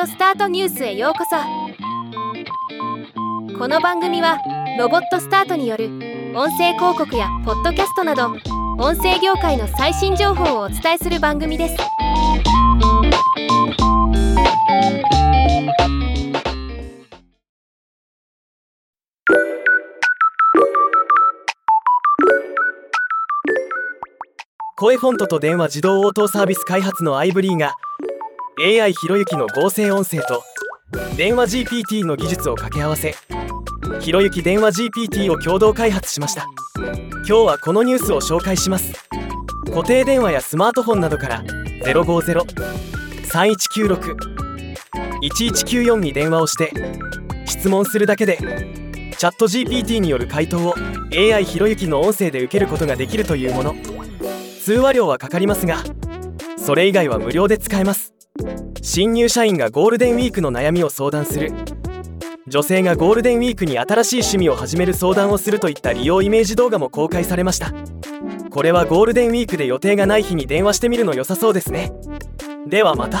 オスタートニュースへようこそ。この番組はロボットスタートによる音声広告やポッドキャストなど音声業界の最新情報をお伝えする番組です。声フォントと電話自動応答サービス開発のアイブリーが AI ひろゆきの合成音声と電話 GPT の技術を掛け合わせひろゆき電話 GPT を共同開発しました。今日はこのニュースを紹介します。固定電話やスマートフォンなどから050-3196-1194に電話をして質問するだけでチャット GPT による回答を AI ひろゆきの音声で受けることができるというもの。通話料はかかりますがそれ以外は無料で使えます。新入社員がゴールデンウィークの悩みを相談する。女性がゴールデンウィークに新しい趣味を始める相談をするといった利用イメージ動画も公開されました。これはゴールデンウィークで予定がない日に電話してみるの良さそうですね。ではまた。